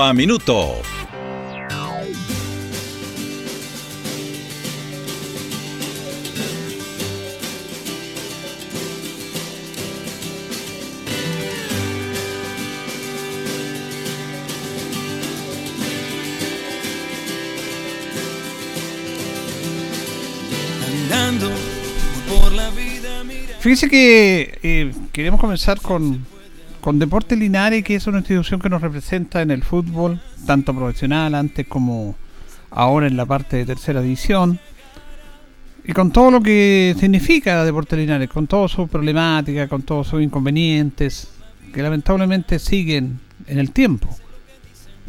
a Minuto. Fíjese que eh, queremos comenzar con, con Deporte Linares, que es una institución que nos representa en el fútbol, tanto profesional antes como ahora en la parte de tercera división. Y con todo lo que significa Deporte Linares, con toda su problemática, con todos sus inconvenientes, que lamentablemente siguen en el tiempo.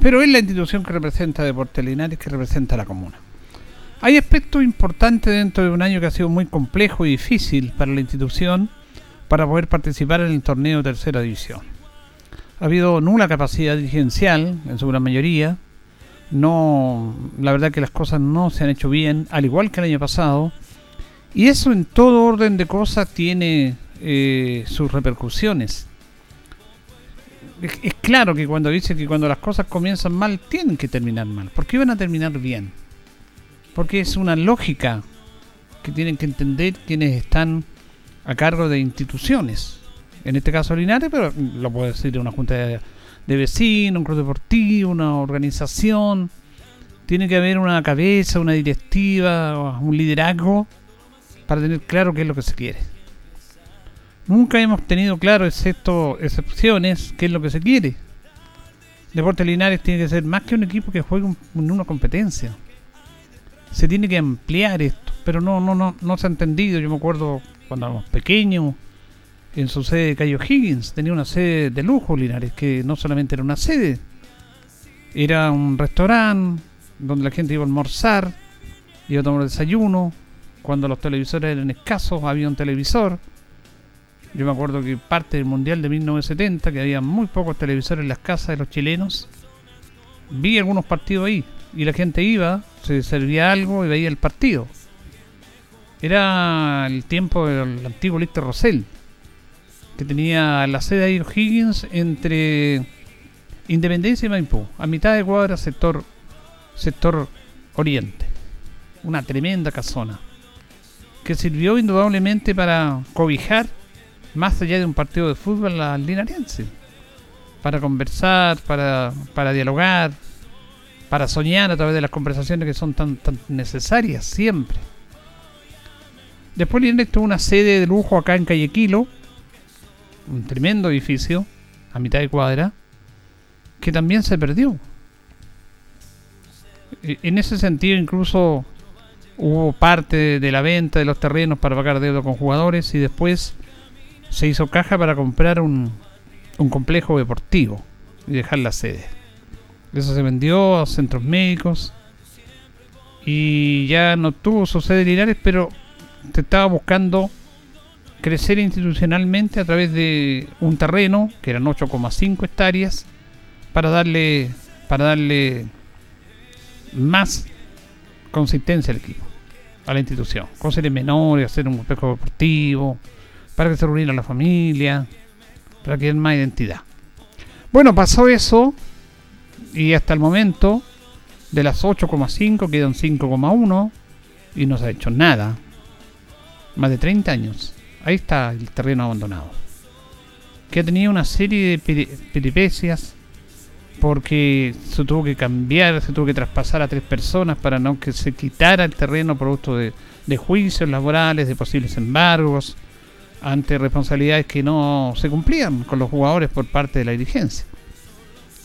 Pero es la institución que representa Deporte Linares, que representa a la comuna. Hay aspectos importantes dentro de un año que ha sido muy complejo y difícil para la institución para poder participar en el torneo de tercera división. Ha habido nula capacidad dirigencial en su gran mayoría. No, la verdad que las cosas no se han hecho bien, al igual que el año pasado. Y eso en todo orden de cosas tiene eh, sus repercusiones. Es, es, claro que cuando dice que cuando las cosas comienzan mal, tienen que terminar mal. porque iban a terminar bien? porque es una lógica que tienen que entender quienes están a cargo de instituciones. En este caso Linares, pero lo puede decir una junta de, vecinos, un club deportivo, una organización. Tiene que haber una cabeza, una directiva, un liderazgo para tener claro qué es lo que se quiere. Nunca hemos tenido claro, excepto excepciones, qué es lo que se quiere. Deportes Linares tiene que ser más que un equipo que juegue en una competencia se tiene que ampliar esto, pero no, no, no, no se ha entendido. Yo me acuerdo cuando éramos pequeños, en su sede de Cayo Higgins, tenía una sede de lujo, Linares, que no solamente era una sede, era un restaurante donde la gente iba a almorzar, iba a tomar desayuno. Cuando los televisores eran escasos, había un televisor. Yo me acuerdo que parte del Mundial de 1970, que había muy pocos televisores en las casas de los chilenos, vi algunos partidos ahí y la gente iba, se servía algo y veía el partido. Era el tiempo del antiguo Lister Rosell, que tenía la sede de Higgins entre Independencia y Maipú, a mitad de cuadra, sector, sector oriente. Una tremenda casona, que sirvió indudablemente para cobijar, más allá de un partido de fútbol, al linariense. Para conversar, para, para dialogar, para soñar a través de las conversaciones que son tan, tan necesarias siempre. Después Linares tuvo una sede de lujo acá en Calle Quilo, un tremendo edificio a mitad de cuadra, que también se perdió. E, en ese sentido incluso hubo parte de la venta de los terrenos para pagar deuda con jugadores y después se hizo caja para comprar un, un complejo deportivo y dejar la sede. Eso se vendió a centros médicos. Y ya no tuvo su sede Linares, pero se estaba buscando crecer institucionalmente a través de un terreno, que eran 8,5 hectáreas, para darle, para darle más consistencia al equipo, a la institución. Con series menores, hacer un complejo deportivo, para que se reuniera la familia, para que más identidad. Bueno, pasó eso y hasta el momento, de las 8,5 quedan 5,1 y no se ha hecho nada. Más de 30 años. Ahí está el terreno abandonado. Que ha tenido una serie de peripecias porque se tuvo que cambiar, se tuvo que traspasar a tres personas para no que se quitara el terreno producto de, juicios laborales, de posibles embargos, ante responsabilidades que no se cumplían con los jugadores por parte de la dirigencia.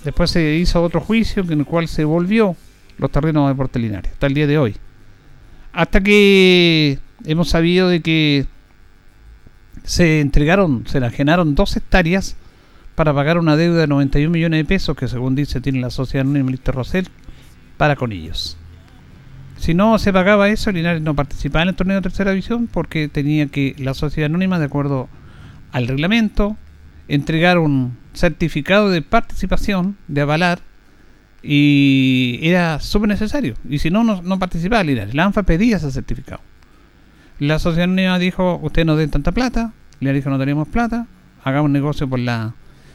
Después se hizo otro juicio en el cual se volvió los terrenos de Portelinares, hasta el día de hoy. Hasta que hemos sabido de que se entregaron, se enajenaron dos hectáreas para pagar una deuda de 91 millones de pesos que según dice tiene la sociedad anónima Rosell para con ellos. Si no se pagaba eso, Linares no participaba en el torneo de tercera división porque tenía que la sociedad anónima, de acuerdo al reglamento, entregar un certificado de participación, de avalar, y era súper necesario. Y si no, no, participaba Linares. La ANFA pedía ese certificado. La sociedad dijo, usted no den tanta plata. Linares dijo, no tenemos plata, hagamos negocio por la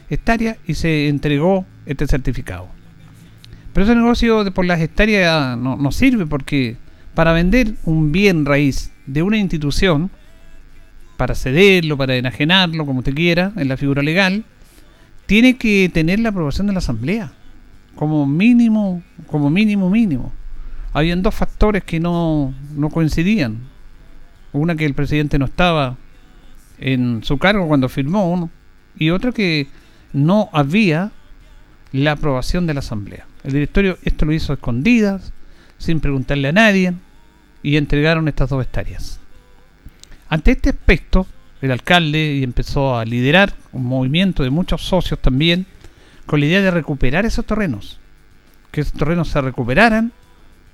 hectárea y se entregó este certificado. Pero ese negocio por las hectáreas no, no sirve porque para vender un bien raíz de una institución, para cederlo, para enajenarlo, como usted quiera, en la figura legal, tiene que tener la aprobación de la asamblea, como mínimo, como mínimo mínimo. Habían dos factores que no, no coincidían. Una que el presidente no estaba en su cargo cuando firmó, y otra que no había la aprobación de la asamblea. El directorio esto lo hizo a escondidas, sin preguntarle a nadie, y entregaron estas dos hectáreas. Ante este aspecto, el alcalde empezó a liderar un movimiento de muchos socios también, con la idea de recuperar esos terrenos, que esos terrenos se recuperaran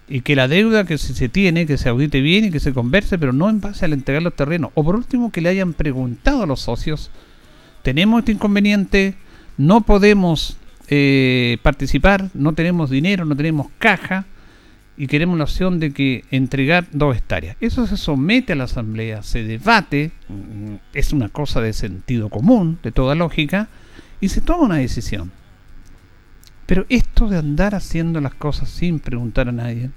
y que la deuda que se tiene, que se audite bien y que se converse, pero no en base al entregar los terrenos. O por último, que le hayan preguntado a los socios, tenemos este inconveniente, no podemos eh, participar, no tenemos dinero, no tenemos caja y queremos la opción de que entregar dos hectáreas. Eso se somete a la asamblea, se debate, mm, es una cosa de sentido común, de toda lógica, y se toma una decisión. Pero esto de andar haciendo las cosas sin preguntar a nadie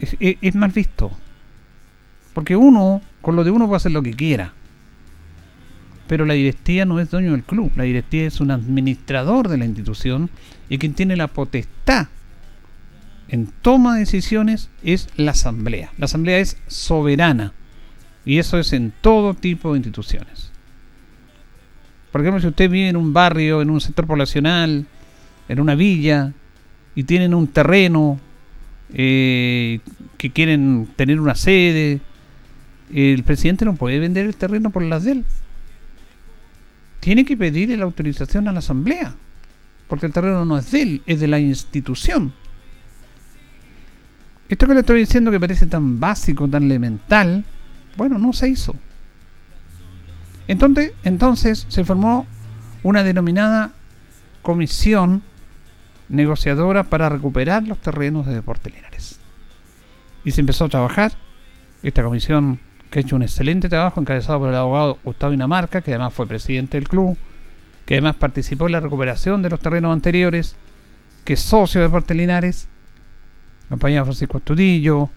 es, mal visto. Porque uno, con lo de uno puede hacer lo que quiera pero la directiva no es dueño del club, la directiva es un administrador de la institución y quien tiene la potestad en toma de decisiones es la asamblea. La asamblea es soberana y eso es en todo tipo de instituciones. Por ejemplo, si usted vive en un barrio, en un sector poblacional, en una villa y tienen un terreno eh, que quieren tener una sede, el presidente no puede vender el terreno por las de él tiene que pedir la autorización a la asamblea, porque el terreno no es de él, es de la institución. Esto que le estoy diciendo que parece tan básico, tan elemental, bueno, no se hizo. Entonces, entonces se formó una denominada comisión negociadora para recuperar los terrenos de Deportes Linares. Y se empezó a trabajar. Esta comisión que ha hecho un excelente trabajo encabezado por el abogado Gustavo Inamarca, que además fue presidente del club, que además participó en la recuperación de los terrenos anteriores, que es socio de Deportes Linares, compañero Francisco Estudillo,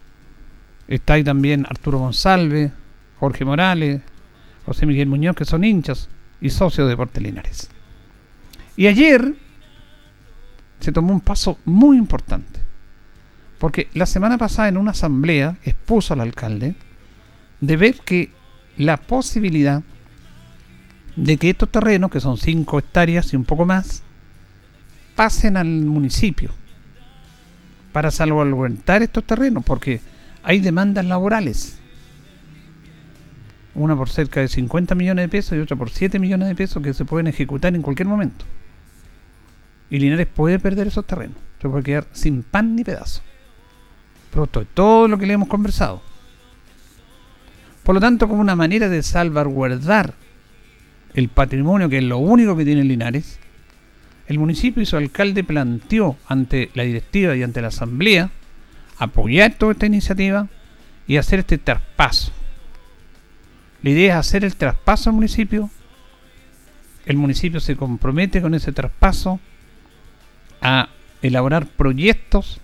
está ahí también Arturo González, Jorge Morales, José Miguel Muñoz, que son hinchas y socios de Deportes Linares. Y ayer se tomó un paso muy importante, porque la semana pasada en una asamblea expuso al alcalde de ver que la posibilidad de que estos terrenos, que son 5 hectáreas y un poco más, pasen al municipio para salvaguardar estos terrenos, porque hay demandas laborales. Una por cerca de 50 millones de pesos y otra por 7 millones de pesos que se pueden ejecutar en cualquier momento. Y Linares puede perder esos terrenos. Se puede quedar sin pan ni pedazo. Producto de todo lo que le hemos conversado. Por lo tanto, como una manera de salvaguardar el patrimonio, que es lo único que tiene Linares, el municipio y su alcalde planteó ante la directiva y ante la asamblea apoyar toda esta iniciativa y hacer este traspaso. La idea es hacer el traspaso al municipio. El municipio se compromete con ese traspaso a elaborar proyectos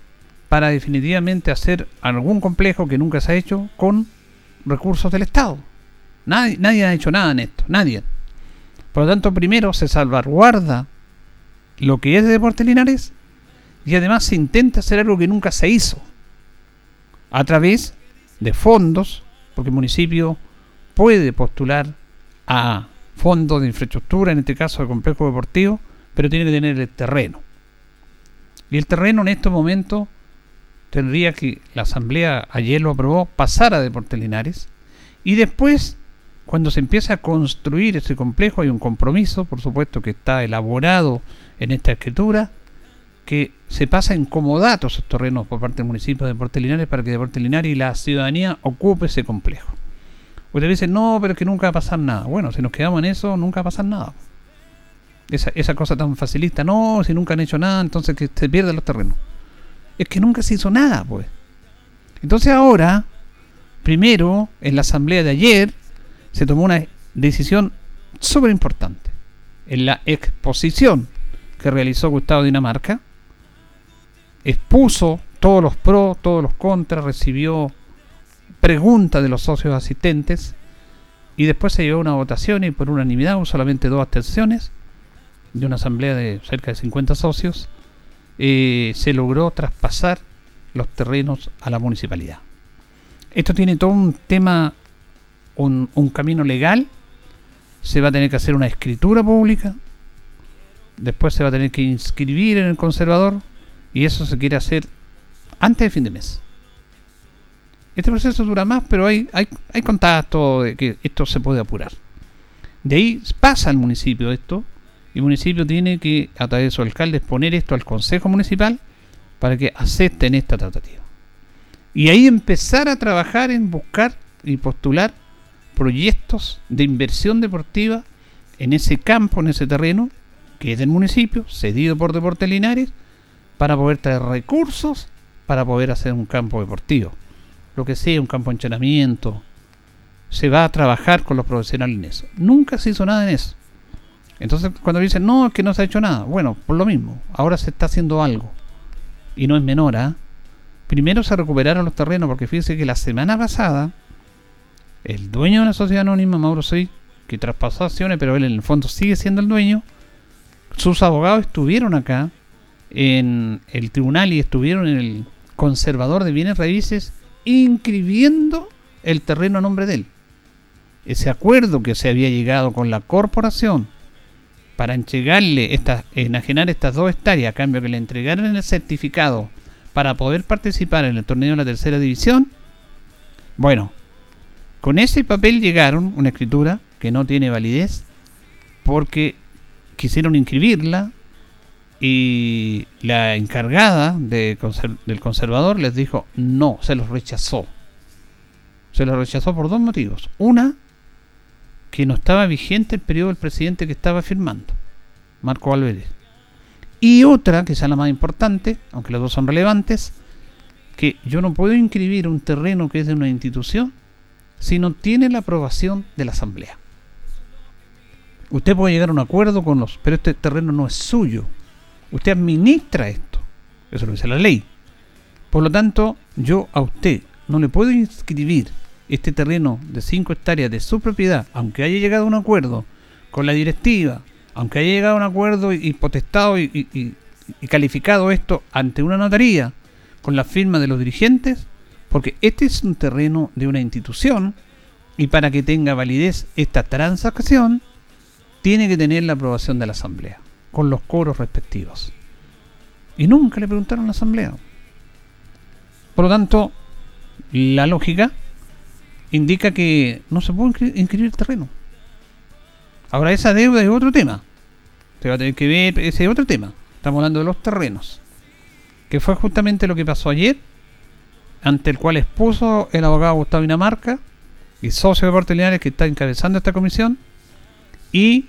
para definitivamente hacer algún complejo que nunca se ha hecho con recursos del Estado. Nadie, nadie ha hecho nada en esto, nadie. Por lo tanto, primero se salvaguarda lo que es de Deportes Linares y además se intenta hacer algo que nunca se hizo a través de fondos, porque el municipio puede postular a fondos de infraestructura, en este caso de complejo deportivo, pero tiene que tener el terreno. Y el terreno en este momento tendría que la Asamblea ayer lo aprobó, pasar a Deportes Linares y después cuando se empieza a construir ese complejo hay un compromiso, por supuesto que está elaborado en esta escritura, que se pasa en comodato esos terrenos por parte del municipio de Deportes Linares para que Deportes Linares y la ciudadanía ocupe ese complejo. Ustedes dicen, no, pero es que nunca va a pasar nada. Bueno, si nos quedamos en eso, nunca va a pasar nada. Esa, cosa tan facilista, no, si nunca han hecho nada, entonces que se pierden los terrenos. Es que nunca se hizo nada, pues. Entonces ahora, primero, en la asamblea de ayer, se tomó una decisión súper importante. En la exposición que realizó Gustavo Dinamarca, expuso todos los pros, todos los contras, recibió preguntas de los socios asistentes y después se llevó una votación y por unanimidad, solamente dos abstenciones, de una asamblea de cerca de 50 socios, eh, se logró traspasar los terrenos a la municipalidad. Esto tiene todo un tema, un, un camino legal, se va a tener que hacer una escritura pública, después se va a tener que inscribir en el conservador y eso se quiere hacer antes de fin de mes. Este proceso dura más, pero hay, hay, hay contacto de que esto se puede apurar. De ahí pasa al municipio esto, y el municipio tiene que, a través de su alcalde, exponer esto al Consejo Municipal para que acepten esta tratativa. Y ahí empezar a trabajar en buscar y postular proyectos de inversión deportiva en ese campo, en ese terreno, que es del municipio, cedido por Deportes Linares, para poder traer recursos para poder hacer un campo deportivo. Lo que sea, un campo de entrenamiento. Se va a trabajar con los profesionales en eso. Nunca se hizo nada en eso. Entonces, cuando dicen, no, es que no se ha hecho nada. Bueno, por lo mismo, ahora se está haciendo algo. Y no es menor, ¿ah? Primero se recuperaron los terrenos, porque fíjense que la semana pasada, el dueño de la sociedad anónima, Mauro Sey, que traspasó acciones, pero él en el fondo sigue siendo el dueño, sus abogados estuvieron acá en el tribunal y estuvieron en el conservador de bienes raíces inscribiendo el terreno a nombre de él. Ese acuerdo que se había llegado con la corporación para entregarle estas, enajenar estas dos hectáreas a cambio que le entregaran el certificado para poder participar en el torneo de la tercera división. Bueno, con ese papel llegaron una escritura que no tiene validez porque quisieron inscribirla y la encargada de del conservador les dijo no, se los rechazó. Se los rechazó por dos motivos. Una, que no estaba vigente el periodo del presidente que estaba firmando, Marco Álvarez. Y otra, que es la más importante, aunque las dos son relevantes, que yo no puedo inscribir un terreno que es de una institución si no tiene la aprobación de la asamblea. Usted puede llegar a un acuerdo con los, pero este terreno no es suyo. Usted administra esto. Eso lo dice la ley. Por lo tanto, yo a usted no le puedo inscribir este terreno de 5 hectáreas de su propiedad, aunque haya llegado a un acuerdo con la directiva, aunque haya llegado a un acuerdo y, potestado y, y, calificado esto ante una notaría con la firma de los dirigentes, porque este es un terreno de una institución y para que tenga validez esta transacción, tiene que tener la aprobación de la Asamblea, con los coros respectivos. Y nunca le preguntaron a la Asamblea. Por lo tanto, la lógica indica que no se puede inscribir el terreno. Ahora, esa deuda es otro tema. Se va a tener que ver, ese es otro tema. Estamos hablando de los terrenos. Que fue justamente lo que pasó ayer, ante el cual expuso el abogado Gustavo Dinamarca, y socio de Porteliares que está encabezando esta comisión, y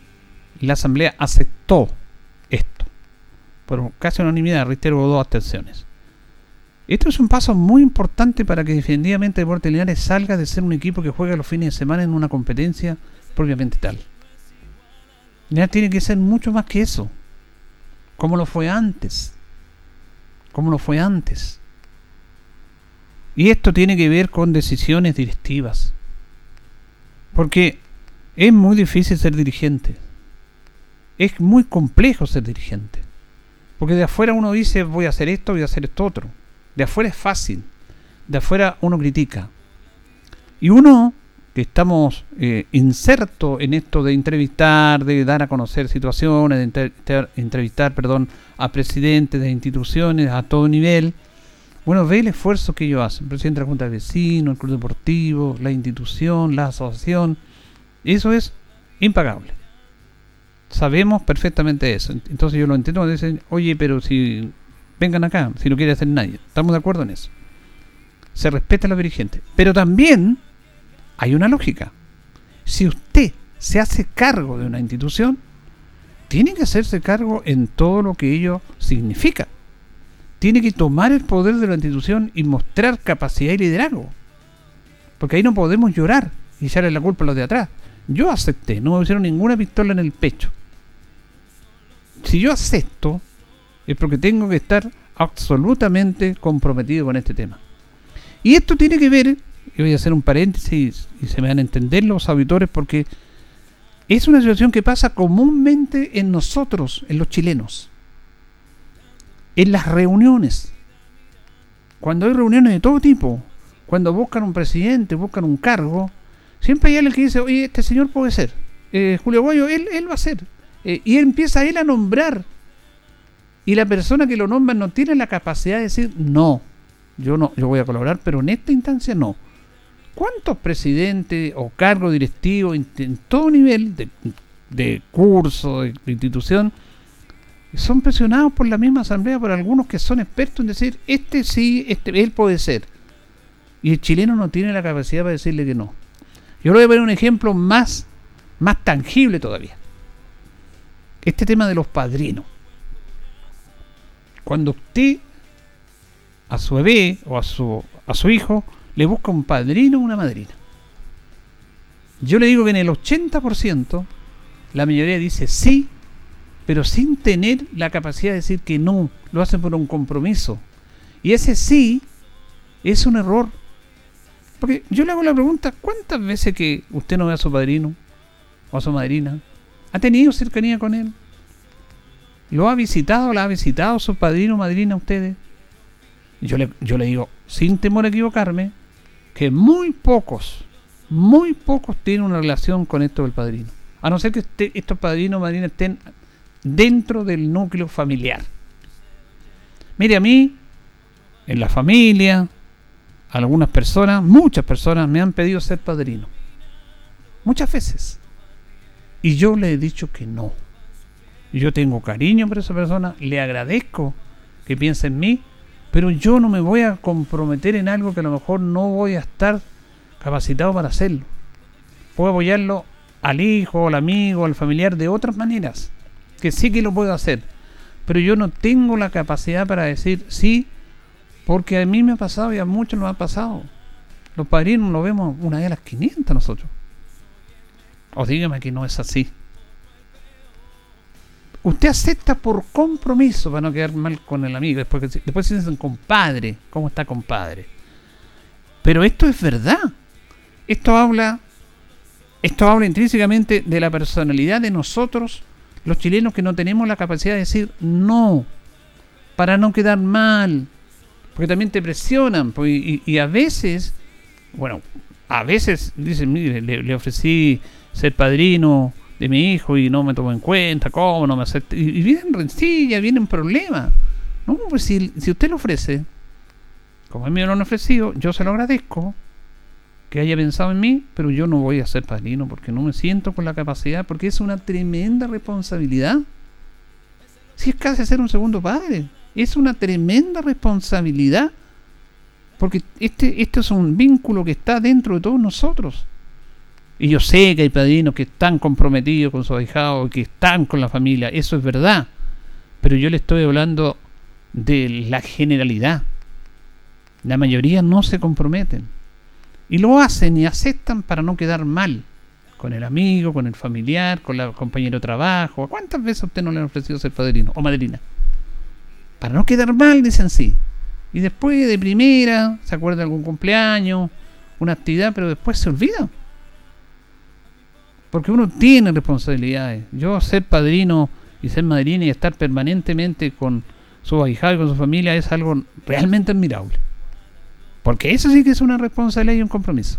la Asamblea aceptó esto. Por casi unanimidad, reitero, dos abstenciones. Esto es un paso muy importante para que definitivamente Deportes Linares salga de ser un equipo que juega los fines de semana en una competencia propiamente tal. Ya tiene que ser mucho más que eso. Como lo fue antes. Como lo fue antes. Y esto tiene que ver con decisiones directivas. Porque es muy difícil ser dirigente es muy complejo ser dirigente. Porque de afuera uno dice voy a hacer esto, voy a hacer esto otro. De afuera es fácil. De afuera uno critica. Y uno que estamos eh, en esto de entrevistar, de dar a conocer situaciones, de entrevistar, perdón, a presidentes de instituciones a todo nivel, bueno, ve el esfuerzo que ellos hacen. El presidente de la Junta de Vecinos, el Club Deportivo, la institución, la asociación, Eso es impagable. Sabemos perfectamente eso. Entonces yo lo entiendo cuando dicen, oye, pero si vengan acá, si no quiere hacer nadie. Estamos de acuerdo en eso. Se respeta a los dirigentes. Pero también hay una lógica. Si usted se hace cargo de una institución, tiene que hacerse cargo en todo lo que ello significa. Tiene que tomar el poder de la institución y mostrar capacidad y liderazgo. Porque ahí no podemos llorar y echarle la culpa a los de atrás. Yo acepté, no me pusieron ninguna pistola en el pecho. Si yo acepto, es porque tengo que estar absolutamente comprometido con este tema. Y esto tiene que ver, y voy a hacer un paréntesis y se me van a entender los auditores porque es una situación que pasa comúnmente en nosotros, en los chilenos. En las reuniones. Cuando hay reuniones de todo tipo, cuando buscan un presidente, buscan un cargo, siempre hay alguien que dice, oye, este señor puede ser. Eh, Julio Guayo, él, él va a ser. Eh, y empieza él a nombrar. Y la persona que lo nombra no tiene la capacidad de decir, no, yo no, yo voy a colaborar, pero en esta instancia no. ¿Cuántos presidentes o cargos directivos en, todo nivel de, curso, de, institución, son presionados por la misma asamblea, por algunos que son expertos en decir, este sí, este, él puede ser? Y el chileno no tiene la capacidad para decirle que no. Yo le voy a poner un ejemplo más, más tangible todavía. Este tema de los padrinos. Cuando usted a su bebé o a su, a su hijo le busca un padrino o una madrina. Yo le digo que en el 80% la mayoría dice sí, pero sin tener la capacidad de decir que no, lo hacen por un compromiso. Y ese sí es un error. Porque yo le hago la pregunta, ¿cuántas veces que usted no ve a su padrino o a su madrina? ¿Ha tenido cercanía con él? ¿Lo ha visitado, la ha visitado su padrino o madrina a ustedes? Yo le, yo le digo, sin temor a equivocarme, que muy pocos, muy pocos tienen una relación con esto del padrino. A no ser que estos padrinos o madrinas estén dentro del núcleo familiar. Mire, a mí, en la familia, algunas personas, muchas personas me han pedido ser padrino. Muchas veces. Y yo le he dicho que no. Yo tengo cariño por esa persona, le agradezco que piense en mí, pero yo no me voy a comprometer en algo que a lo mejor no voy a estar capacitado para hacerlo. Puedo apoyarlo al hijo, al amigo, al familiar de otras maneras, que sí que lo puedo hacer, pero yo no tengo la capacidad para decir sí, porque a mí me ha pasado y a muchos nos ha pasado. Los padrinos lo vemos una a las 500 nosotros. O dígame que no es así. Usted acepta por compromiso para no quedar mal con el amigo. Después, después se dicen compadre. ¿Cómo está compadre? Pero esto es verdad. Esto habla, esto habla intrínsecamente de la personalidad de nosotros, los chilenos, que no tenemos la capacidad de decir no, para no quedar mal. Porque también te presionan. Pues, y, a veces, bueno, a veces dicen, mire, le ofrecí ser padrino de mi hijo y no me tomó en cuenta, cómo no me acepta. Y, vienen rencillas, vienen problemas. No, pues si, si usted lo ofrece, como a mí me lo han ofrecido, yo se lo agradezco que haya pensado en mí, pero yo no voy a ser padrino porque no me siento con la capacidad, porque es una tremenda responsabilidad. Si es casi ser un segundo padre, es una tremenda responsabilidad, porque este, este es un vínculo que está dentro de todos nosotros. Y yo sé que hay padrinos que están comprometidos con su ahijado, que están con la familia, eso es verdad. Pero yo le estoy hablando de la generalidad. La mayoría no se comprometen. Y lo hacen y aceptan para no quedar mal con el amigo, con el familiar, con el compañero de trabajo. ¿Cuántas veces a usted no le han ofrecido ser padrino o madrina? Para no quedar mal, dicen sí. Y después de primera, se acuerda de algún cumpleaños, una actividad, pero después se olvida. Porque uno tiene responsabilidades. Yo ser padrino y ser madrina y estar permanentemente con su ahijado y con su familia es algo realmente admirable. Porque eso sí que es una responsabilidad y un compromiso.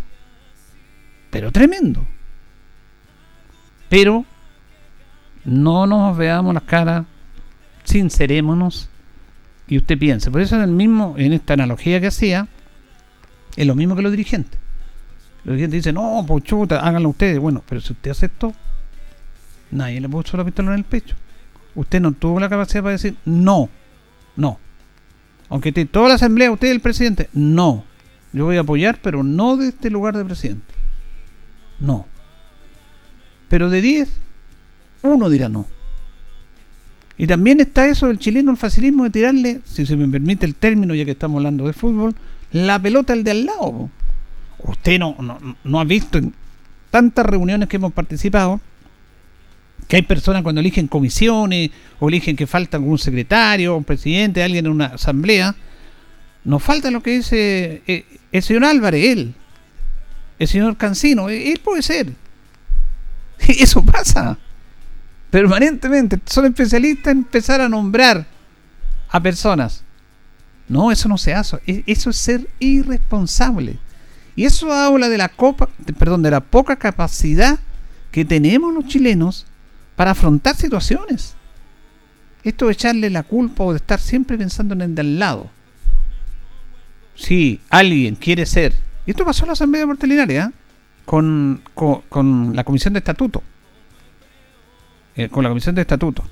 Pero tremendo. Pero no nos veamos las caras, sincerémonos y usted piense. Por eso es el mismo, en esta analogía que hacía, es lo mismo que los dirigentes. Los dirigentes dicen, no, pues chuta, háganlo ustedes. Bueno, pero si usted aceptó, nadie le puso la pistola en el pecho. Usted no tuvo la capacidad para decir, no, no. Aunque esté toda la asamblea, usted es el presidente, no. Yo voy a apoyar, pero no de este lugar de presidente. No. Pero de 10, uno dirá no. Y también está eso del chileno, el facilismo de tirarle, si se me permite el término, ya que estamos hablando de fútbol, la pelota al de al lado. Usted no, no, ha visto en tantas reuniones que hemos participado que hay personas cuando eligen comisiones o eligen que falta algún secretario, un presidente, alguien en una asamblea, nos falta lo que dice eh, el señor Álvarez, él, el señor Cancino, él puede ser. Eso pasa permanentemente. Son especialistas en empezar a nombrar a personas. No, eso no se hace. E, eso es ser irresponsable. Y eso habla de la copa, perdón, de la poca capacidad que tenemos los chilenos para afrontar situaciones. Esto de echarle la culpa o de estar siempre pensando en el de al lado. Si alguien quiere ser, y esto pasó en la Asamblea Portelinaria, ¿eh? con, con, la Comisión de Estatuto eh, con la comisión de estatuto.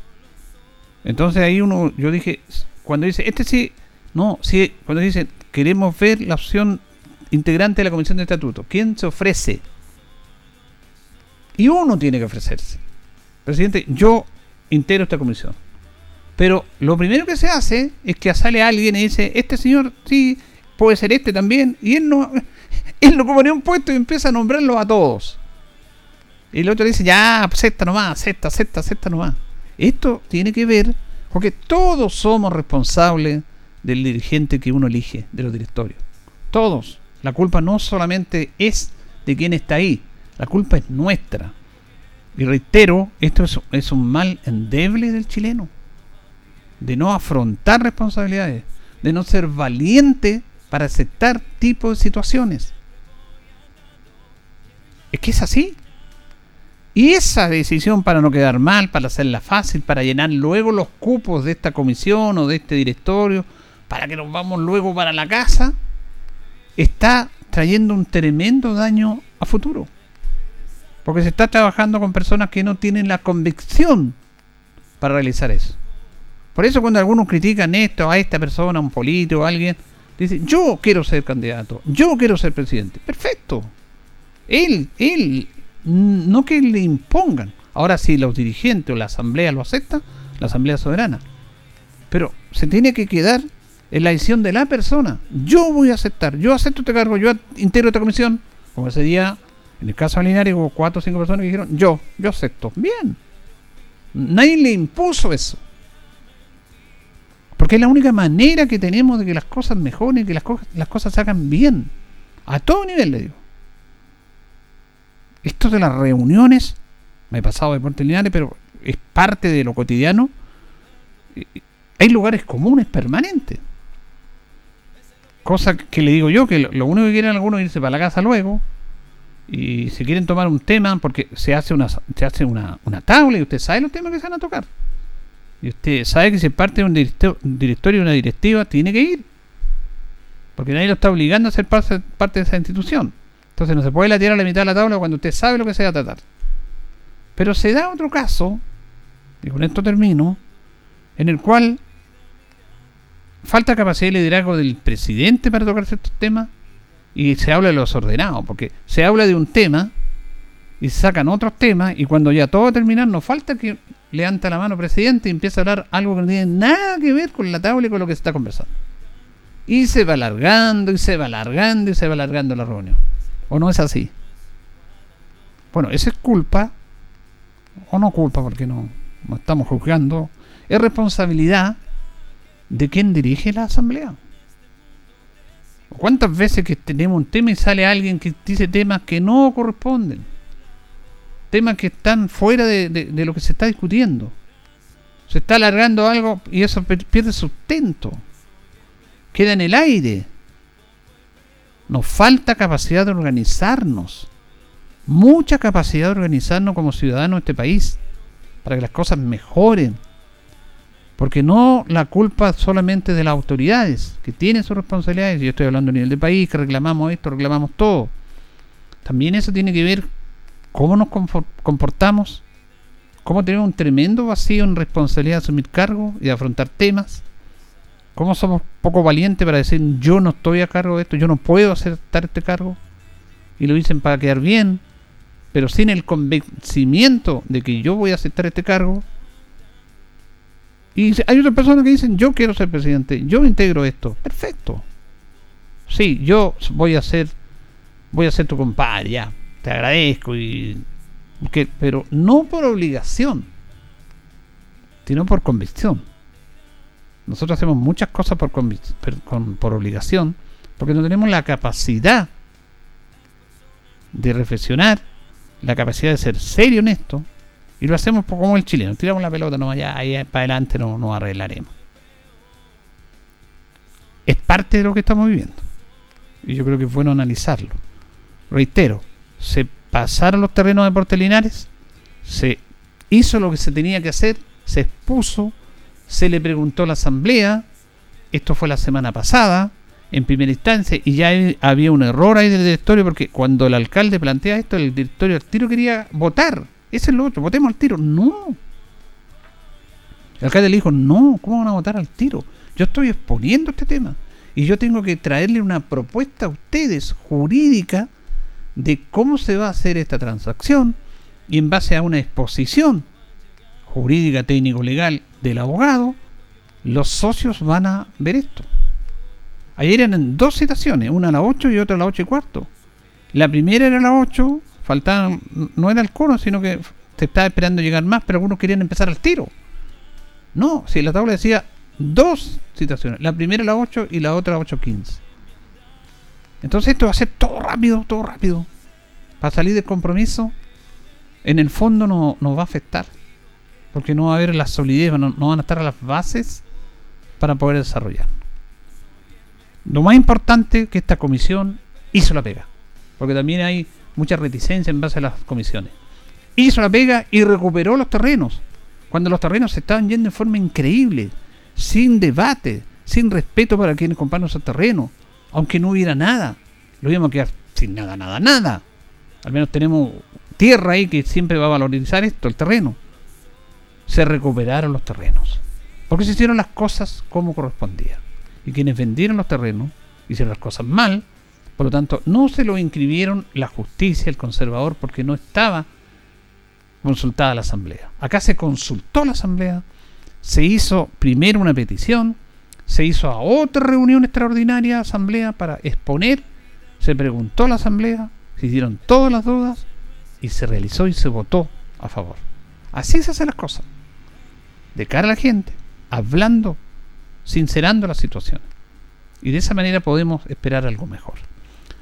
Entonces ahí uno, yo dije, cuando dice, este sí, no, sí, cuando dice, queremos ver la opción integrante de la comisión de estatuto, ¿quién se ofrece? Y uno tiene que ofrecerse. Presidente, yo integro esta comisión. Pero lo primero que se hace es que sale alguien y dice, este señor sí, puede ser este también. Y él no, él no pone un puesto y empieza a nombrarlo a todos. Y el otro dice, ya, acepta nomás, acepta, acepta, acepta nomás. Esto tiene que ver porque todos somos responsables del dirigente que uno elige, de los directorios. Todos. La culpa no solamente es de quien está ahí, la culpa es nuestra. Y reitero, esto es, es un mal endeble del chileno, de no afrontar responsabilidades, de no ser valiente para aceptar tipos de situaciones. Es que es así. Y esa decisión para no quedar mal, para hacerla fácil, para llenar luego los cupos de esta comisión o de este directorio, para que nos vamos luego para la casa, está trayendo un tremendo daño a futuro. Porque se está trabajando con personas que no tienen la convicción para realizar eso. Por eso cuando algunos critican esto a esta persona, a un político, a alguien, dicen, yo quiero ser candidato, yo quiero ser presidente. Perfecto. Él, él no que le impongan. Ahora si los dirigentes o la asamblea lo acepta, la asamblea soberana. Pero se tiene que quedar en la decisión de la persona. Yo voy a aceptar, yo acepto este cargo, yo integro esta comisión. Como ese día, en el caso de Linares, hubo cuatro o cinco personas que dijeron, yo, yo acepto. Bien. Nadie le impuso eso. Porque es la única manera que tenemos de que las cosas mejoren, que las, las cosas se hagan bien. A todo nivel, le digo. Esto de las reuniones, me he pasado de Puerto Linares, pero es parte de lo cotidiano. Hay lugares comunes permanentes. Cosa que le digo yo, que lo, único que quieren algunos es irse para la casa luego. Y si quieren tomar un tema, porque se hace una, se hace una, una tabla y usted sabe los temas que se van a tocar. Y usted sabe que si parte de un, directorio, una directiva, tiene que ir. Porque nadie lo está obligando a ser parte, parte de esa institución. Entonces no se puede la tirar a la mitad de la tabla cuando usted sabe lo que se va a tratar. Pero se da otro caso, y con esto termino, en el cual falta capacidad de liderazgo del presidente para tocar ciertos temas y se habla de los ordenados, porque se habla de un tema y sacan otros temas y cuando ya todo va a terminar no falta que levanta la mano presidente y empieza a hablar algo que no tiene nada que ver con la tabla y con lo que se está conversando. Y se va alargando y se va alargando y se va alargando la reunión. ¿O no es así? Bueno, esa es culpa, o no culpa porque no, no estamos juzgando, es responsabilidad de quien dirige la asamblea. ¿Cuántas veces que tenemos un tema y sale alguien que dice temas que no corresponden? Temas que están fuera de, de lo que se está discutiendo. Se está alargando algo y eso pierde sustento. Queda en el aire. Nos falta capacidad de organizarnos. Mucha capacidad de organizarnos como ciudadanos de este país. Para que las cosas mejoren. Porque no la culpa solamente de las autoridades, que tienen sus responsabilidades. Yo estoy hablando a nivel de país, que reclamamos esto, reclamamos todo. también eso tiene que ver cómo nos comportamos, cómo tenemos un tremendo vacío en responsabilidad de asumir cargos y de afrontar temas, cómo somos poco valientes para decir yo no estoy a cargo de esto, yo no puedo aceptar este cargo, y lo dicen para quedar bien, pero sin el convencimiento de que yo voy a aceptar este cargo. Y hay otras personas que dicen, yo quiero ser presidente, yo integro esto. Perfecto. Sí, yo voy a ser, voy a ser tu compadre, ya. Te agradezco y que, pero no por obligación, sino por convicción. Nosotros hacemos muchas cosas por, por obligación, porque no tenemos la capacidad de reflexionar la capacidad de ser serio en esto y lo hacemos como el chileno, tiramos la pelota, no allá, ahí para adelante no nos arreglaremos. Es parte de lo que estamos viviendo. Y yo creo que es bueno analizarlo. Reitero, se pasaron los terrenos de Portelinares, se hizo lo que se tenía que hacer, se expuso, se le preguntó a la asamblea, esto fue la semana pasada, en primera instancia y ya había un error ahí del directorio porque cuando el alcalde plantea esto, el directorio al tiro quería votar. Ese es lo otro, votemos al tiro. No. El alcalde le dijo, no, ¿cómo van a votar al tiro? Yo estoy exponiendo este tema y yo tengo que traerle una propuesta a ustedes jurídica de cómo se va a hacer esta transacción y en base a una exposición jurídica, técnico, legal del abogado, los socios van a ver esto. Ayer eran dos citaciones, una a las 8 y otra a las 8 y cuarto. La primera era a las 8, faltaban, no era el coro, sino que se estaba esperando llegar más, pero algunos querían empezar al tiro. No, si la tabla decía dos citaciones, la primera a las 8 y la otra a las 8.15. Entonces esto va a ser todo rápido, todo rápido. Para salir del compromiso, en el fondo no, nos va a afectar. Porque no va a haber la solidez, no, no van a estar las bases para poder desarrollar. Lo más importante que esta comisión hizo la pega, porque también hay mucha reticencia en base a las comisiones. Hizo la pega y recuperó los terrenos, cuando los terrenos se estaban yendo en forma increíble, sin debate, sin respeto para quienes compraron esos terrenos, aunque no hubiera nada. Lo íbamos a quedar sin nada, nada, nada. Al menos tenemos tierra ahí que siempre va a valorizar esto, el terreno. Se recuperaron los terrenos, porque se hicieron las cosas como correspondía y quienes vendieron los terrenos hicieron las cosas mal, por lo tanto no se lo inscribieron la justicia, el conservador, porque no estaba consultada la asamblea. Acá se consultó la asamblea, se hizo primero una petición, se hizo a otra reunión extraordinaria asamblea para exponer, se preguntó a la asamblea, se hicieron todas las dudas y se realizó y se votó a favor. Así se hacen las cosas. De cara a la gente, hablando sincerando la situación. Y de esa manera podemos esperar algo mejor.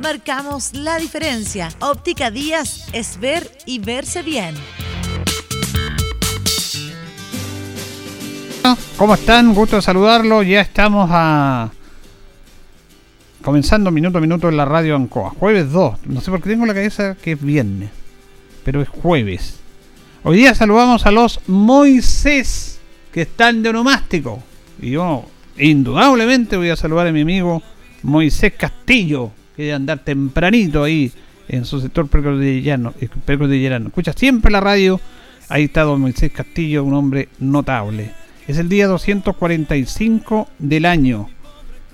Marcamos la diferencia. Óptica Díaz es ver y verse bien. ¿Cómo están? Gusto de saludarlo. Ya estamos a comenzando minuto a minuto en la radio Ancoa. Jueves 2. No sé por qué tengo la cabeza que es viernes, pero es jueves. Hoy día saludamos a los Moisés que están de onomástico. Y yo indudablemente voy a saludar a mi amigo Moisés Castillo, que debe andar tempranito ahí en su sector precordillerano. Escucha siempre la radio. Ahí está don Moisés Castillo, un hombre notable. Es el día 245 del año.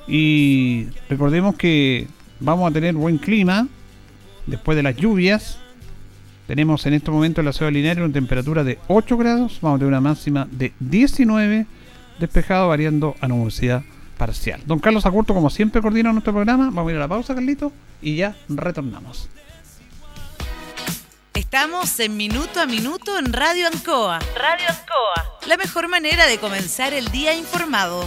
Y recordemos que vamos a tener buen clima después de las lluvias. Tenemos en este momento en la ciudad de Linares una temperatura de 8 grados. Vamos a tener una máxima de 19 despejado variando a nubosidad parcial. Don Carlos Acurto, como siempre, coordina nuestro programa. Vamos a ir a la pausa, Carlito, y ya retornamos. Estamos en Minuto a Minuto en Radio Ancoa. Radio Ancoa. La mejor manera de comenzar el día informado.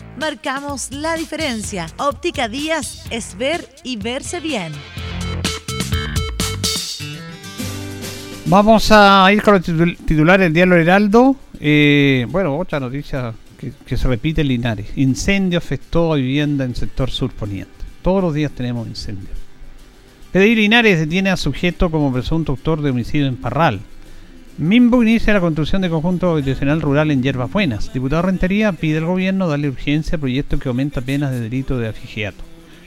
Marcamos la diferencia. Óptica Díaz es ver y verse bien. Vamos a ir con el titular del diario Heraldo. Eh, bueno, otra noticia que, se repite en Linares. Incendio afectó a vivienda en sector surponiente. Todos los días tenemos incendios. PDI Linares detiene a sujeto como presunto autor de homicidio en Parral. Mimbo inicia la construcción de conjunto habitacional rural en Hierbas Buenas. Diputado Rentería pide al gobierno darle urgencia a proyecto que aumenta penas de delito de afigiato.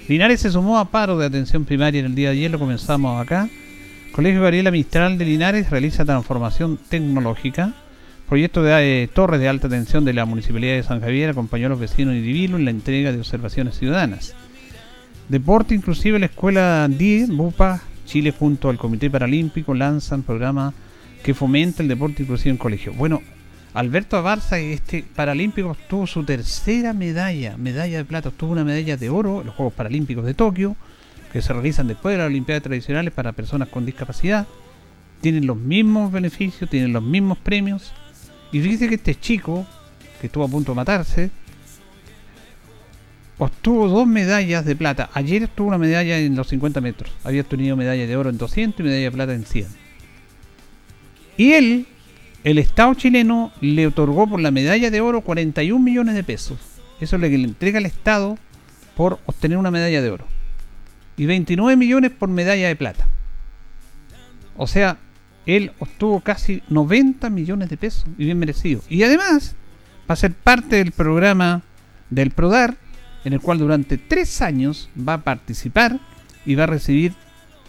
Linares se sumó a paro de atención primaria en el día de ayer, lo comenzamos acá. Colegio Gabriela Mistral de Linares realiza transformación tecnológica proyecto de eh, torres de alta tensión de la Municipalidad de San Javier acompañó a los vecinos y Divilo en la entrega de observaciones ciudadanas. Deporte inclusive la escuela DIE, BUPA, Chile junto al Comité Paralímpico lanzan programa que fomenta el deporte inclusive en colegio. Bueno, Alberto Abarza, este paralímpico, obtuvo su tercera medalla, medalla de plata, obtuvo una medalla de oro en los Juegos Paralímpicos de Tokio, que se realizan después de las Olimpiadas tradicionales para personas con discapacidad. Tienen los mismos beneficios, tienen los mismos premios y dice que este chico, que estuvo a punto de matarse, obtuvo dos medallas de plata. Ayer obtuvo una medalla en los 50 metros. Había tenido medalla de oro en 200 y medalla de plata en 100. Y él, el Estado chileno, le otorgó por la medalla de oro 41 millones de pesos. Eso es lo que le entrega el Estado por obtener una medalla de oro. Y 29 millones por medalla de plata. O sea, él obtuvo casi 90 millones de pesos y bien merecido. Y además va a ser parte del programa del PRODAR, en el cual durante tres años va a participar y va a recibir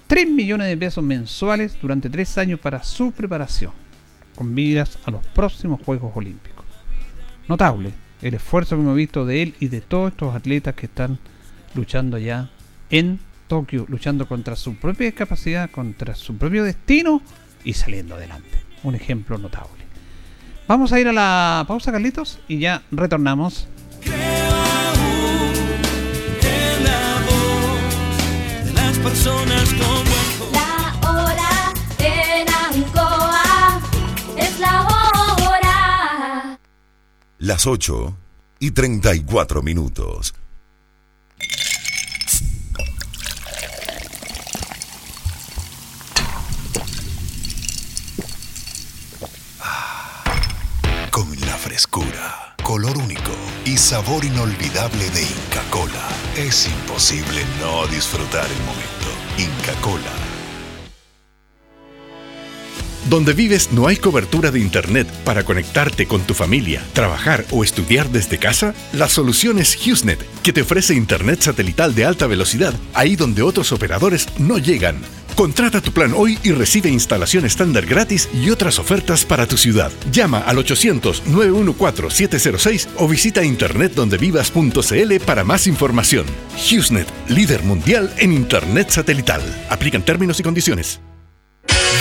3 millones de pesos mensuales durante tres años para su preparación, con miras a los próximos Juegos Olímpicos. Notable el esfuerzo que hemos visto de él y de todos estos atletas que están luchando allá en Tokio, luchando contra su propia discapacidad, contra su propio destino y saliendo adelante. Un ejemplo notable. Vamos a ir a la pausa, Carlitos, y ya retornamos. La Las 8 y 34 minutos. frescura, color único y sabor inolvidable de Inca Cola. Es imposible no disfrutar el momento. Inca Cola. Donde vives no hay cobertura de Internet para conectarte con tu familia, trabajar o estudiar desde casa? La solución es HughesNet, que te ofrece Internet satelital de alta velocidad ahí donde otros operadores no llegan Contrata tu plan hoy y recibe instalación estándar gratis y otras ofertas para tu ciudad. Llama al 800-914-706 o visita internetdondevivas.cl para más información. HughesNet, líder mundial en Internet satelital. Aplican términos y condiciones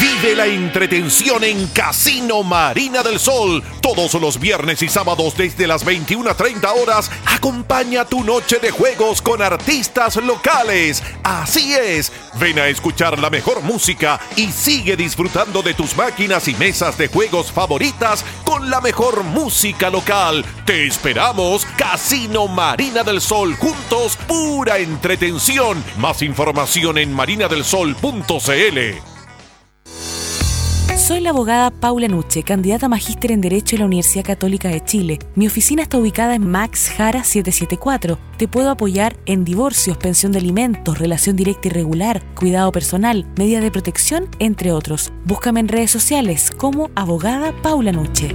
Vive la entretención en Casino Marina del Sol. Todos los viernes y sábados desde las 21.30 horas, acompaña tu noche de juegos con artistas locales. Así es, ven a escuchar la mejor música y sigue disfrutando de tus máquinas y mesas de juegos favoritas con la mejor música local. Te esperamos, Casino Marina del Sol, juntos, pura entretención. Más información en marinadelsol.cl. Soy la abogada Paula Nuche, candidata a magíster en Derecho en la Universidad Católica de Chile. Mi oficina está ubicada en Max Jara 774. Te puedo apoyar en divorcios, pensión de alimentos, relación directa y regular, cuidado personal, medidas de protección, entre otros. Búscame en redes sociales como abogada Paula Nuche.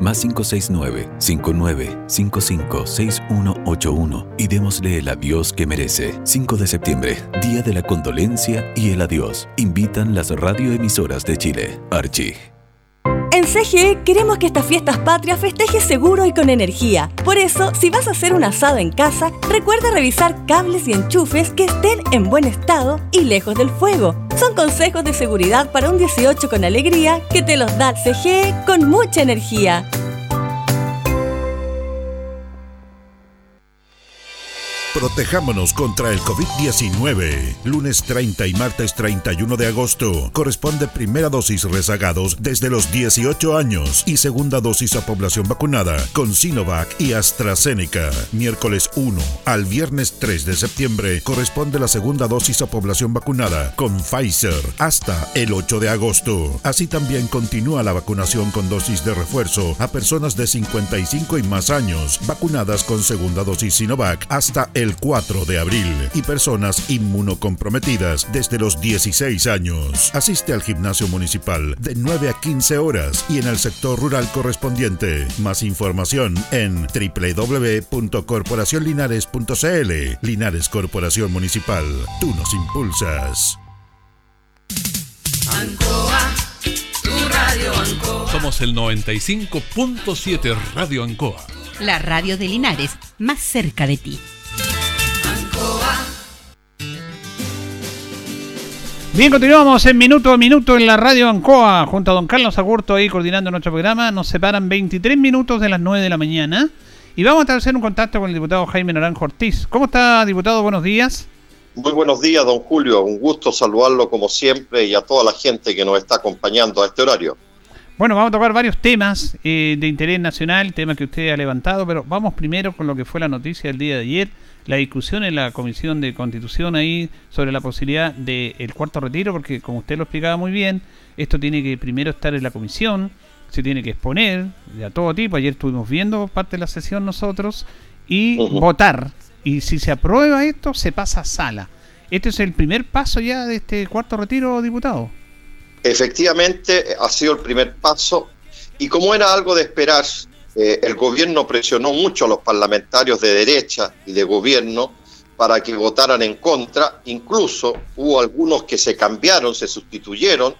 más 569 59 55 6181 y démosle el adiós que merece. 5 de septiembre, Día de la Condolencia y el Adiós. Invitan las radioemisoras de Chile. Archie. En CGE queremos que estas fiestas patrias festejes seguro y con energía. Por eso, si vas a hacer un asado en casa, recuerda revisar cables y enchufes que estén en buen estado y lejos del fuego. Son consejos de seguridad para un 18 con alegría que te los da CGE con mucha energía. Protejámonos contra el COVID-19. Lunes 30 y martes 31 de agosto. Corresponde primera dosis rezagados desde los 18 años y segunda dosis a población vacunada con Sinovac y AstraZeneca. Miércoles 1 al viernes 3 de septiembre corresponde la segunda dosis a población vacunada con Pfizer hasta el 8 de agosto. Así también continúa la vacunación con dosis de refuerzo a personas de 55 y más años vacunadas con segunda dosis Sinovac hasta el 4 de abril y personas inmunocomprometidas desde los 16 años. Asiste al gimnasio municipal de 9 a 15 horas y en el sector rural correspondiente. Más información en www.corporacionlinares.cl. Linares Corporación Municipal. Tú nos impulsas. Ancoa, tu radio Ancoa. Somos el 95.7 Radio Ancoa. La radio de Linares, más cerca de ti. Bien, continuamos en minuto a minuto en la radio Ancoa, junto a don Carlos Agurto ahí coordinando nuestro programa. Nos separan 23 minutos de las 9 de la mañana y vamos a establecer un contacto con el diputado Jaime Naranjo Ortiz. ¿Cómo está, diputado? Buenos días. Muy buenos días, don Julio. Un gusto saludarlo como siempre y a toda la gente que nos está acompañando a este horario. Bueno, vamos a tocar varios temas eh, de interés nacional, temas que usted ha levantado, pero vamos primero con lo que fue la noticia del día de ayer la discusión en la Comisión de Constitución ahí sobre la posibilidad del cuarto retiro, porque como usted lo explicaba muy bien, esto tiene que primero estar en la comisión, se tiene que exponer de a todo tipo, ayer estuvimos viendo parte de la sesión nosotros, y votar. Y si se aprueba esto, se pasa a sala. ¿Este es el primer paso ya de este cuarto retiro, diputado? Efectivamente, ha sido el primer paso. Y como era algo de esperar, eh, el gobierno presionó mucho a los parlamentarios de derecha y de gobierno para que votaran en contra. Incluso hubo algunos que se cambiaron, se sustituyeron